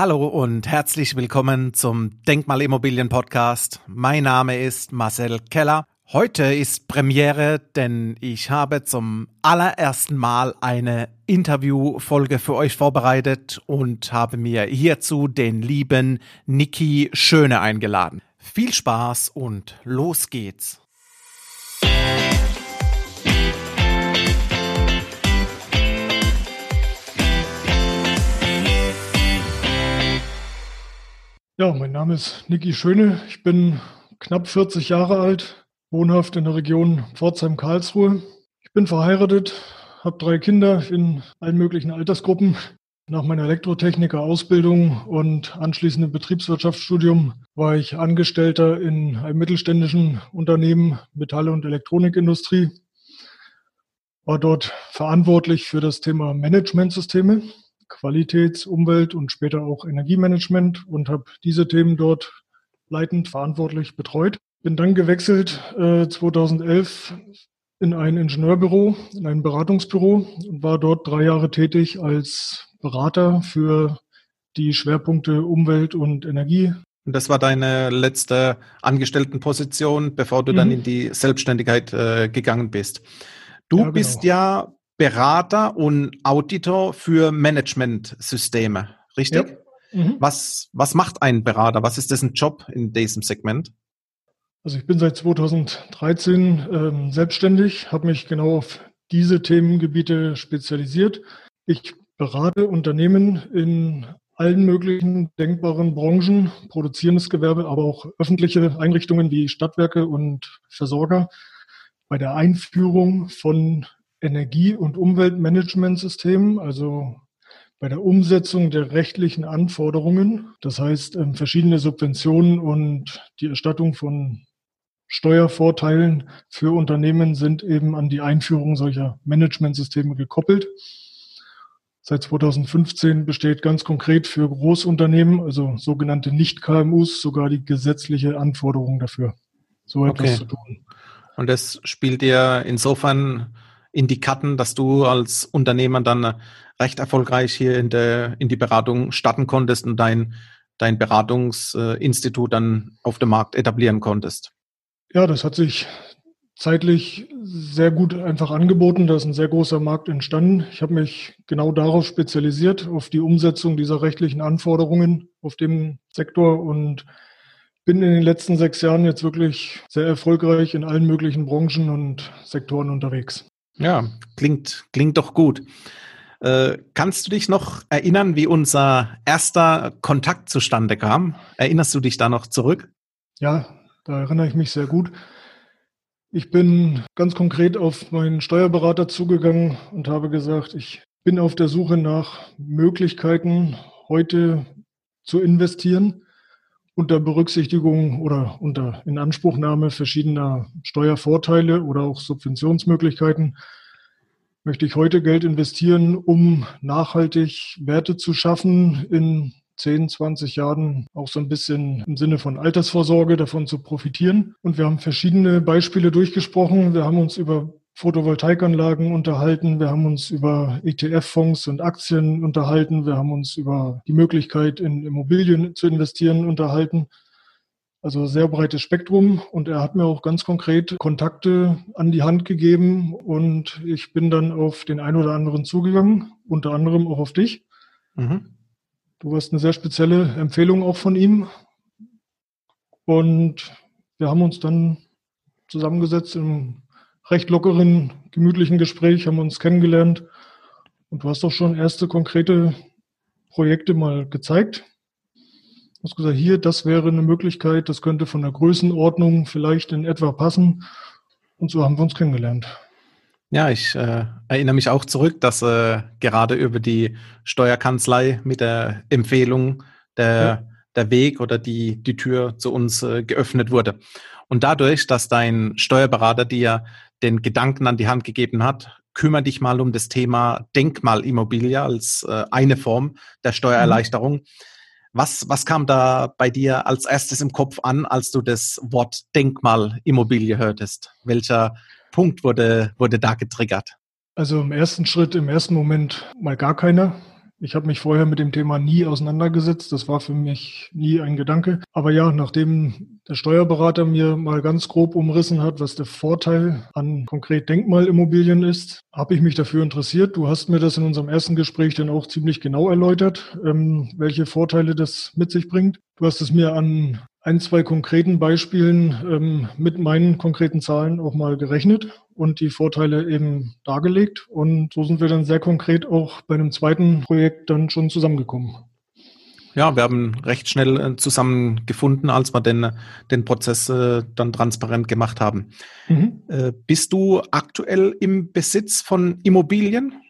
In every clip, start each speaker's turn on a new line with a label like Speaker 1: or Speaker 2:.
Speaker 1: Hallo und herzlich willkommen zum Denkmalimmobilien Podcast. Mein Name ist Marcel Keller. Heute ist Premiere, denn ich habe zum allerersten Mal eine Interviewfolge für euch vorbereitet und habe mir hierzu den lieben Niki Schöne eingeladen. Viel Spaß und los geht's.
Speaker 2: Ja, mein Name ist Niki Schöne. Ich bin knapp 40 Jahre alt, wohnhaft in der Region Pforzheim-Karlsruhe. Ich bin verheiratet, habe drei Kinder in allen möglichen Altersgruppen. Nach meiner Elektrotechniker-Ausbildung und anschließendem Betriebswirtschaftsstudium war ich Angestellter in einem mittelständischen Unternehmen Metall- und Elektronikindustrie. War dort verantwortlich für das Thema Managementsysteme Qualitäts-, Umwelt- und später auch Energiemanagement und habe diese Themen dort leitend verantwortlich betreut. Bin dann gewechselt äh, 2011 in ein Ingenieurbüro, in ein Beratungsbüro und war dort drei Jahre tätig als Berater für die Schwerpunkte Umwelt und Energie.
Speaker 1: Und das war deine letzte Angestelltenposition, bevor du mhm. dann in die Selbstständigkeit äh, gegangen bist. Du ja, genau. bist ja Berater und Auditor für Managementsysteme, richtig? Ja. Mhm. Was, was macht ein Berater? Was ist dessen Job in diesem Segment?
Speaker 2: Also ich bin seit 2013 ähm, selbstständig, habe mich genau auf diese Themengebiete spezialisiert. Ich berate Unternehmen in allen möglichen denkbaren Branchen, produzierendes Gewerbe, aber auch öffentliche Einrichtungen wie Stadtwerke und Versorger bei der Einführung von Energie- und Umweltmanagementsystemen, also bei der Umsetzung der rechtlichen Anforderungen, das heißt ähm, verschiedene Subventionen und die Erstattung von Steuervorteilen für Unternehmen sind eben an die Einführung solcher Managementsysteme gekoppelt. Seit 2015 besteht ganz konkret für Großunternehmen, also sogenannte Nicht-KMUs, sogar die gesetzliche Anforderung dafür, so etwas okay. zu tun.
Speaker 1: Und das spielt ihr insofern in die Karten, dass du als Unternehmer dann recht erfolgreich hier in, der, in die Beratung starten konntest und dein, dein Beratungsinstitut dann auf dem Markt etablieren konntest?
Speaker 2: Ja, das hat sich zeitlich sehr gut einfach angeboten. Da ist ein sehr großer Markt entstanden. Ich habe mich genau darauf spezialisiert, auf die Umsetzung dieser rechtlichen Anforderungen auf dem Sektor und bin in den letzten sechs Jahren jetzt wirklich sehr erfolgreich in allen möglichen Branchen und Sektoren unterwegs.
Speaker 1: Ja, klingt, klingt doch gut. Äh, kannst du dich noch erinnern, wie unser erster Kontakt zustande kam? Erinnerst du dich da noch zurück?
Speaker 2: Ja, da erinnere ich mich sehr gut. Ich bin ganz konkret auf meinen Steuerberater zugegangen und habe gesagt, ich bin auf der Suche nach Möglichkeiten, heute zu investieren unter Berücksichtigung oder unter Inanspruchnahme verschiedener Steuervorteile oder auch Subventionsmöglichkeiten möchte ich heute Geld investieren, um nachhaltig Werte zu schaffen, in 10, 20 Jahren auch so ein bisschen im Sinne von Altersvorsorge davon zu profitieren. Und wir haben verschiedene Beispiele durchgesprochen. Wir haben uns über Photovoltaikanlagen unterhalten, wir haben uns über ETF-Fonds und Aktien unterhalten, wir haben uns über die Möglichkeit, in Immobilien zu investieren unterhalten. Also sehr breites Spektrum und er hat mir auch ganz konkret Kontakte an die Hand gegeben und ich bin dann auf den einen oder anderen zugegangen, unter anderem auch auf dich. Mhm. Du hast eine sehr spezielle Empfehlung auch von ihm und wir haben uns dann zusammengesetzt im recht lockeren, gemütlichen Gespräch, haben uns kennengelernt. Und du hast doch schon erste konkrete Projekte mal gezeigt. Du hast gesagt, hier, das wäre eine Möglichkeit, das könnte von der Größenordnung vielleicht in etwa passen. Und so haben wir uns kennengelernt.
Speaker 1: Ja, ich äh, erinnere mich auch zurück, dass äh, gerade über die Steuerkanzlei mit der Empfehlung der, ja. Der Weg oder die, die Tür zu uns äh, geöffnet wurde. Und dadurch, dass dein Steuerberater dir den Gedanken an die Hand gegeben hat, kümmere dich mal um das Thema Denkmalimmobilie als äh, eine Form der Steuererleichterung. Mhm. Was, was kam da bei dir als erstes im Kopf an, als du das Wort Denkmalimmobilie hörtest? Welcher Punkt wurde, wurde da getriggert?
Speaker 2: Also im ersten Schritt, im ersten Moment mal gar keiner. Ich habe mich vorher mit dem Thema nie auseinandergesetzt. Das war für mich nie ein Gedanke. Aber ja, nachdem der Steuerberater mir mal ganz grob umrissen hat, was der Vorteil an konkret Denkmalimmobilien ist, habe ich mich dafür interessiert. Du hast mir das in unserem ersten Gespräch dann auch ziemlich genau erläutert, ähm, welche Vorteile das mit sich bringt. Du hast es mir an ein, zwei konkreten Beispielen ähm, mit meinen konkreten Zahlen auch mal gerechnet und die Vorteile eben dargelegt. Und so sind wir dann sehr konkret auch bei einem zweiten Projekt dann schon zusammengekommen.
Speaker 1: Ja, wir haben recht schnell äh, zusammengefunden, als wir den, den Prozess äh, dann transparent gemacht haben. Mhm. Äh, bist du aktuell im Besitz von Immobilien?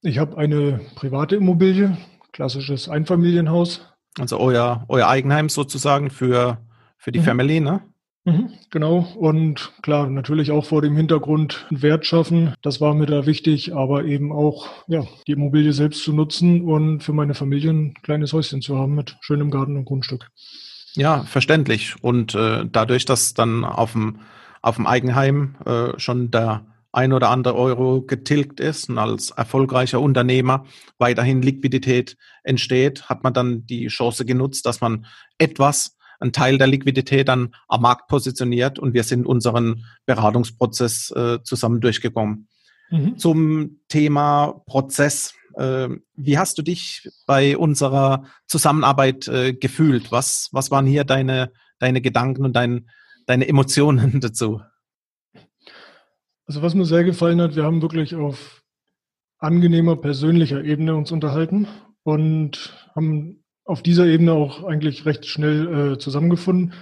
Speaker 2: Ich habe eine private Immobilie, klassisches Einfamilienhaus.
Speaker 1: Also euer, euer Eigenheim sozusagen für, für die mhm. Family, ne?
Speaker 2: Mhm, genau. Und klar, natürlich auch vor dem Hintergrund Wert schaffen. Das war mir da wichtig, aber eben auch, ja, die Immobilie selbst zu nutzen und für meine Familie ein kleines Häuschen zu haben mit schönem Garten und Grundstück.
Speaker 1: Ja, verständlich. Und äh, dadurch, dass dann auf dem, auf dem Eigenheim äh, schon der ein oder andere Euro getilgt ist und als erfolgreicher Unternehmer weiterhin Liquidität entsteht, hat man dann die Chance genutzt, dass man etwas einen Teil der Liquidität dann am Markt positioniert und wir sind unseren Beratungsprozess äh, zusammen durchgekommen. Mhm. Zum Thema Prozess. Äh, wie hast du dich bei unserer Zusammenarbeit äh, gefühlt? Was, was waren hier deine, deine Gedanken und dein, deine Emotionen dazu?
Speaker 2: Also was mir sehr gefallen hat, wir haben wirklich auf angenehmer persönlicher Ebene uns unterhalten und haben auf dieser Ebene auch eigentlich recht schnell äh, zusammengefunden.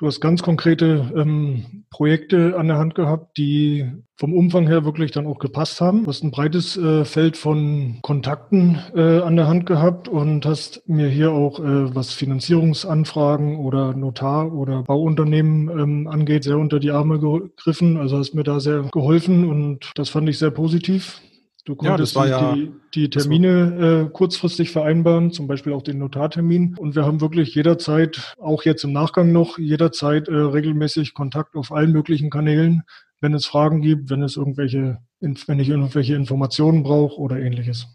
Speaker 2: Du hast ganz konkrete ähm, Projekte an der Hand gehabt, die vom Umfang her wirklich dann auch gepasst haben. Du hast ein breites äh, Feld von Kontakten äh, an der Hand gehabt und hast mir hier auch, äh, was Finanzierungsanfragen oder Notar oder Bauunternehmen ähm, angeht, sehr unter die Arme gegriffen. Also hast mir da sehr geholfen und das fand ich sehr positiv. Du konntest ja, ja, die, die, Termine äh, kurzfristig vereinbaren, zum Beispiel auch den Notartermin. Und wir haben wirklich jederzeit, auch jetzt im Nachgang noch, jederzeit äh, regelmäßig Kontakt auf allen möglichen Kanälen, wenn es Fragen gibt, wenn es irgendwelche, wenn ich irgendwelche Informationen brauche oder ähnliches.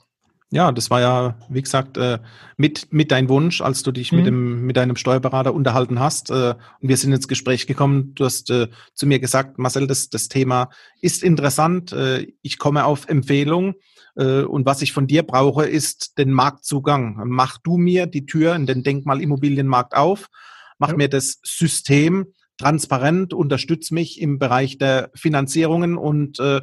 Speaker 1: Ja, das war ja, wie gesagt, äh, mit, mit dein Wunsch, als du dich mhm. mit, dem, mit deinem Steuerberater unterhalten hast. Äh, und wir sind ins Gespräch gekommen. Du hast äh, zu mir gesagt, Marcel, das, das Thema ist interessant. Ich komme auf Empfehlung. Und was ich von dir brauche, ist den Marktzugang. Mach du mir die Tür in den Denkmalimmobilienmarkt auf. Mach ja. mir das System transparent, unterstütz mich im Bereich der Finanzierungen und äh,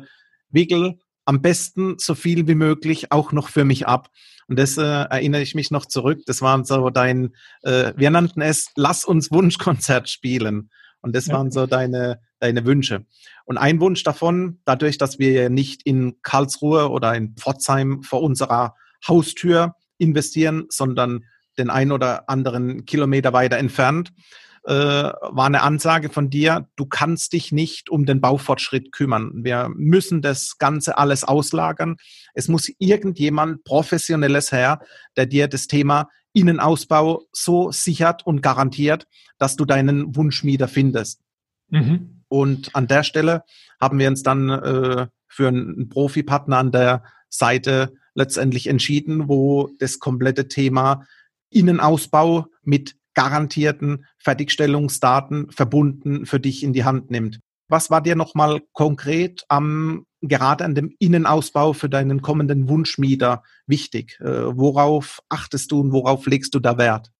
Speaker 1: wickel am besten so viel wie möglich auch noch für mich ab. Und das äh, erinnere ich mich noch zurück. Das waren so dein, äh, wir nannten es, lass uns Wunschkonzert spielen. Und das waren so deine, deine Wünsche. Und ein Wunsch davon, dadurch, dass wir ja nicht in Karlsruhe oder in Pforzheim vor unserer Haustür investieren, sondern den ein oder anderen Kilometer weiter entfernt, äh, war eine Ansage von dir, du kannst dich nicht um den Baufortschritt kümmern. Wir müssen das Ganze alles auslagern. Es muss irgendjemand Professionelles her, der dir das Thema Innenausbau so sichert und garantiert, dass du deinen Wunschmieter findest. Mhm. Und an der Stelle haben wir uns dann äh, für einen Profipartner an der Seite letztendlich entschieden, wo das komplette Thema Innenausbau mit garantierten Fertigstellungsdaten verbunden für dich in die Hand nimmt. Was war dir nochmal konkret am, gerade an dem Innenausbau für deinen kommenden Wunschmieter wichtig? Äh, worauf achtest du und worauf legst du da Wert?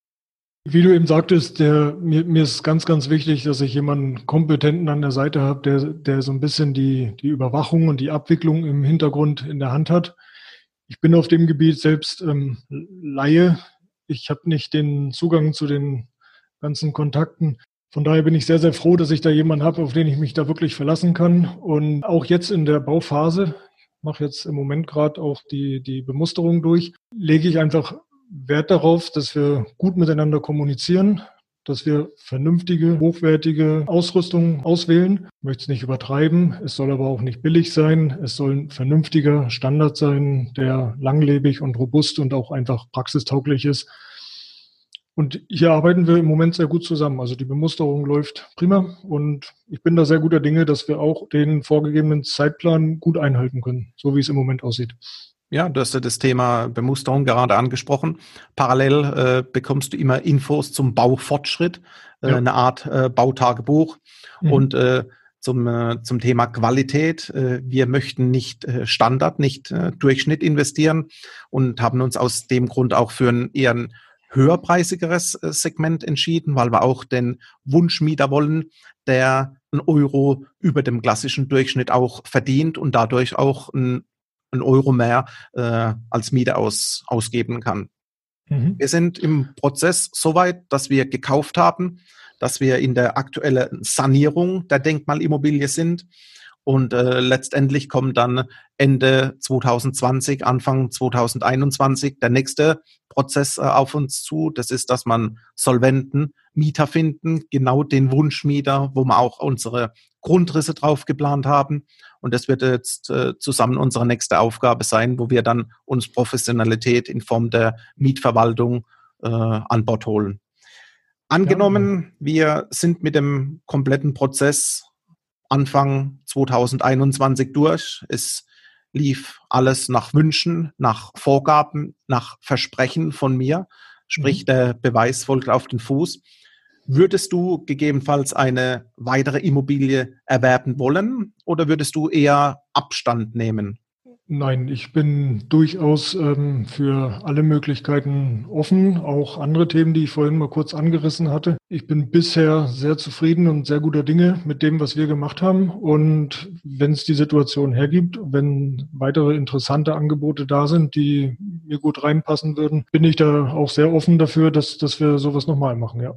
Speaker 2: Wie du eben sagtest, der, mir, mir ist ganz, ganz wichtig, dass ich jemanden Kompetenten an der Seite habe, der, der so ein bisschen die, die Überwachung und die Abwicklung im Hintergrund in der Hand hat. Ich bin auf dem Gebiet selbst ähm, Laie ich habe nicht den Zugang zu den ganzen Kontakten. Von daher bin ich sehr, sehr froh, dass ich da jemanden habe, auf den ich mich da wirklich verlassen kann. Und auch jetzt in der Bauphase, ich mache jetzt im Moment gerade auch die, die Bemusterung durch, lege ich einfach Wert darauf, dass wir gut miteinander kommunizieren, dass wir vernünftige, hochwertige Ausrüstung auswählen. Ich möchte es nicht übertreiben, es soll aber auch nicht billig sein. Es soll ein vernünftiger Standard sein, der langlebig und robust und auch einfach praxistauglich ist. Und hier arbeiten wir im Moment sehr gut zusammen. Also die Bemusterung läuft prima und ich bin da sehr guter Dinge, dass wir auch den vorgegebenen Zeitplan gut einhalten können, so wie es im Moment aussieht.
Speaker 1: Ja, du hast ja das Thema Bemusterung gerade angesprochen. Parallel äh, bekommst du immer Infos zum Baufortschritt, äh, ja. eine Art äh, Bautagebuch. Mhm. Und äh, zum, äh, zum Thema Qualität. Äh, wir möchten nicht äh, Standard, nicht äh, Durchschnitt investieren und haben uns aus dem Grund auch für ein eher ein höherpreisigeres äh, Segment entschieden, weil wir auch den Wunschmieter wollen, der ein Euro über dem klassischen Durchschnitt auch verdient und dadurch auch ein, ein Euro mehr äh, als Miete aus, ausgeben kann. Mhm. Wir sind im Prozess soweit, dass wir gekauft haben dass wir in der aktuellen Sanierung der Denkmalimmobilie sind. Und äh, letztendlich kommt dann Ende 2020, Anfang 2021 der nächste Prozess äh, auf uns zu. Das ist, dass man solventen Mieter finden, genau den Wunschmieter, wo wir auch unsere Grundrisse drauf geplant haben. Und das wird jetzt äh, zusammen unsere nächste Aufgabe sein, wo wir dann uns Professionalität in Form der Mietverwaltung äh, an Bord holen. Angenommen, wir sind mit dem kompletten Prozess Anfang 2021 durch. Es lief alles nach Wünschen, nach Vorgaben, nach Versprechen von mir. Sprich, mhm. der Beweis folgt auf den Fuß. Würdest du gegebenenfalls eine weitere Immobilie erwerben wollen oder würdest du eher Abstand nehmen?
Speaker 2: Nein, ich bin durchaus ähm, für alle Möglichkeiten offen, auch andere Themen, die ich vorhin mal kurz angerissen hatte. Ich bin bisher sehr zufrieden und sehr guter Dinge mit dem, was wir gemacht haben. Und wenn es die Situation hergibt, wenn weitere interessante Angebote da sind, die mir gut reinpassen würden, bin ich da auch sehr offen dafür, dass, dass wir sowas nochmal machen, ja.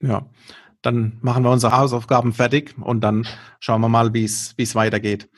Speaker 1: Ja, dann machen wir unsere Hausaufgaben fertig und dann schauen wir mal, wie es weitergeht.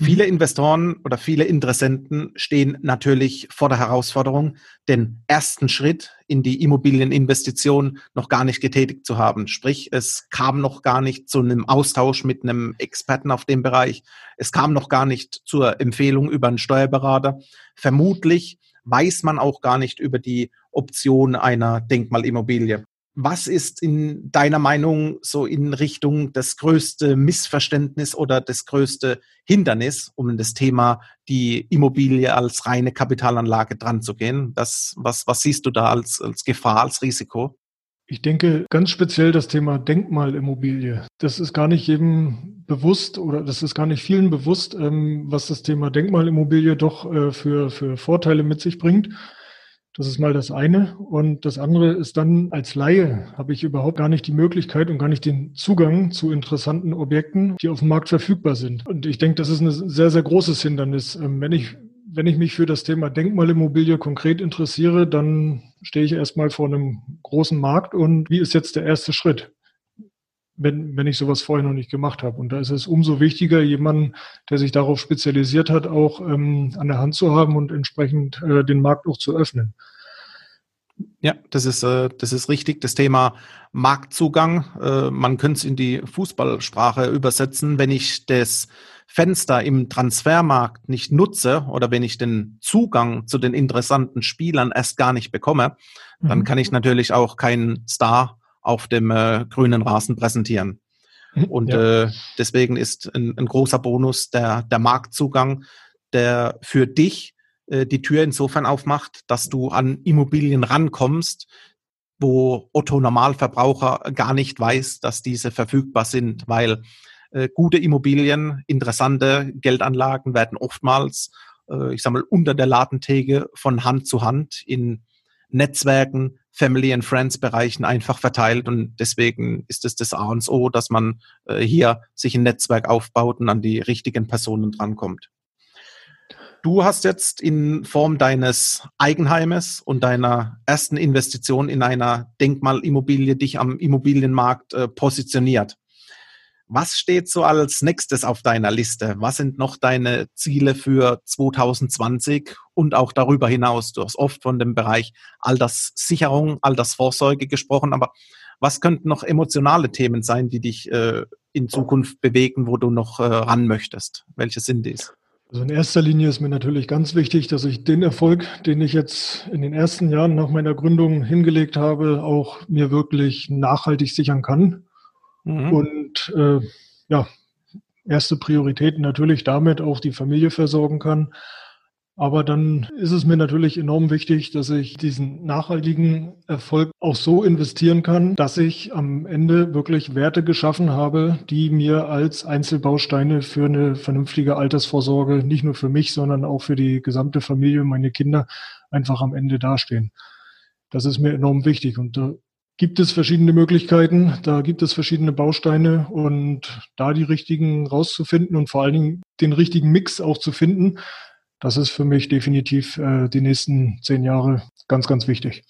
Speaker 1: Viele mhm. Investoren oder viele Interessenten stehen natürlich vor der Herausforderung, den ersten Schritt in die Immobilieninvestition noch gar nicht getätigt zu haben. Sprich, es kam noch gar nicht zu einem Austausch mit einem Experten auf dem Bereich. Es kam noch gar nicht zur Empfehlung über einen Steuerberater. Vermutlich weiß man auch gar nicht über die Option einer Denkmalimmobilie. Was ist in deiner Meinung so in Richtung das größte Missverständnis oder das größte Hindernis, um das Thema die Immobilie als reine Kapitalanlage dran zu gehen? Das, was, was siehst du da als, als Gefahr, als Risiko?
Speaker 2: Ich denke ganz speziell das Thema Denkmalimmobilie. Das ist gar nicht jedem bewusst oder das ist gar nicht vielen bewusst, ähm, was das Thema Denkmalimmobilie doch äh, für, für Vorteile mit sich bringt. Das ist mal das eine. Und das andere ist dann, als Laie habe ich überhaupt gar nicht die Möglichkeit und gar nicht den Zugang zu interessanten Objekten, die auf dem Markt verfügbar sind. Und ich denke, das ist ein sehr, sehr großes Hindernis. Ähm, wenn ich, wenn ich mich für das Thema Denkmalimmobilie konkret interessiere, dann stehe ich erstmal vor einem großen Markt und wie ist jetzt der erste Schritt? Wenn, wenn ich sowas vorher noch nicht gemacht habe. Und da ist es umso wichtiger, jemanden, der sich darauf spezialisiert hat, auch ähm, an der Hand zu haben und entsprechend äh, den Markt auch zu öffnen.
Speaker 1: Ja, das ist, äh, das ist richtig. Das Thema Marktzugang, äh, man könnte es in die Fußballsprache übersetzen. Wenn ich das Fenster im Transfermarkt nicht nutze oder wenn ich den Zugang zu den interessanten Spielern erst gar nicht bekomme, mhm. dann kann ich natürlich auch keinen Star auf dem äh, grünen Rasen präsentieren. Mhm, Und ja. äh, deswegen ist ein, ein, großer Bonus der, der Marktzugang, der für dich äh, die Tür insofern aufmacht, dass du an Immobilien rankommst, wo Otto Normalverbraucher gar nicht weiß, dass diese verfügbar sind, weil äh, gute Immobilien, interessante Geldanlagen werden oftmals, äh, ich sag mal, unter der Ladentheke von Hand zu Hand in Netzwerken, Family and Friends Bereichen einfach verteilt und deswegen ist es das A und O, dass man äh, hier sich ein Netzwerk aufbaut und an die richtigen Personen drankommt. Du hast jetzt in Form deines Eigenheimes und deiner ersten Investition in einer Denkmalimmobilie dich am Immobilienmarkt äh, positioniert. Was steht so als nächstes auf deiner Liste? Was sind noch deine Ziele für 2020 und auch darüber hinaus? Du hast oft von dem Bereich Alterssicherung, Altersvorsorge gesprochen, aber was könnten noch emotionale Themen sein, die dich äh, in Zukunft bewegen, wo du noch äh, ran möchtest? Welche sind dies?
Speaker 2: Also in erster Linie ist mir natürlich ganz wichtig, dass ich den Erfolg, den ich jetzt in den ersten Jahren nach meiner Gründung hingelegt habe, auch mir wirklich nachhaltig sichern kann. Mhm. Und äh, ja, erste Priorität natürlich damit auch die Familie versorgen kann. Aber dann ist es mir natürlich enorm wichtig, dass ich diesen nachhaltigen Erfolg auch so investieren kann, dass ich am Ende wirklich Werte geschaffen habe, die mir als Einzelbausteine für eine vernünftige Altersvorsorge, nicht nur für mich, sondern auch für die gesamte Familie, meine Kinder, einfach am Ende dastehen. Das ist mir enorm wichtig. Und gibt es verschiedene Möglichkeiten, da gibt es verschiedene Bausteine und da die richtigen rauszufinden und vor allen Dingen den richtigen Mix auch zu finden, das ist für mich definitiv äh, die nächsten zehn Jahre ganz, ganz wichtig.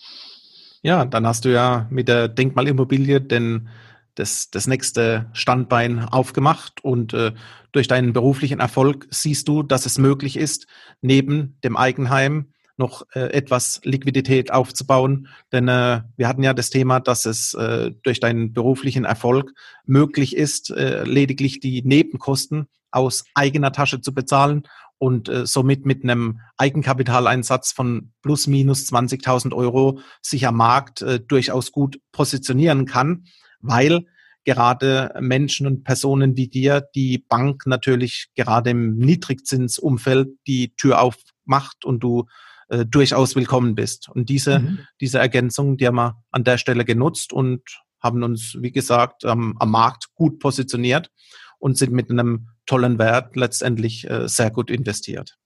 Speaker 1: Ja, dann hast du ja mit der Denkmalimmobilie den, das, das nächste Standbein aufgemacht und äh, durch deinen beruflichen Erfolg siehst du, dass es möglich ist, neben dem Eigenheim noch äh, etwas Liquidität aufzubauen. Denn äh, wir hatten ja das Thema, dass es äh, durch deinen beruflichen Erfolg möglich ist, äh, lediglich die Nebenkosten aus eigener Tasche zu bezahlen und äh, somit mit einem Eigenkapitaleinsatz von plus minus 20.000 Euro sich am Markt äh, durchaus gut positionieren kann, weil gerade Menschen und Personen wie dir die Bank natürlich gerade im Niedrigzinsumfeld die Tür aufmacht und du äh, durchaus willkommen bist. Und diese, mhm. diese Ergänzung, die haben wir an der Stelle genutzt und haben uns, wie gesagt, ähm, am Markt gut positioniert und sind mit einem tollen Wert letztendlich äh, sehr gut investiert.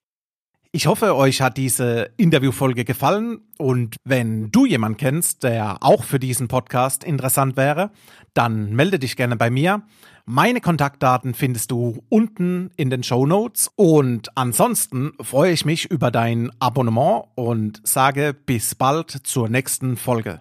Speaker 1: Ich hoffe, euch hat diese Interviewfolge gefallen und wenn du jemanden kennst, der auch für diesen Podcast interessant wäre, dann melde dich gerne bei mir. Meine Kontaktdaten findest du unten in den Show Notes und ansonsten freue ich mich über dein Abonnement und sage bis bald zur nächsten Folge.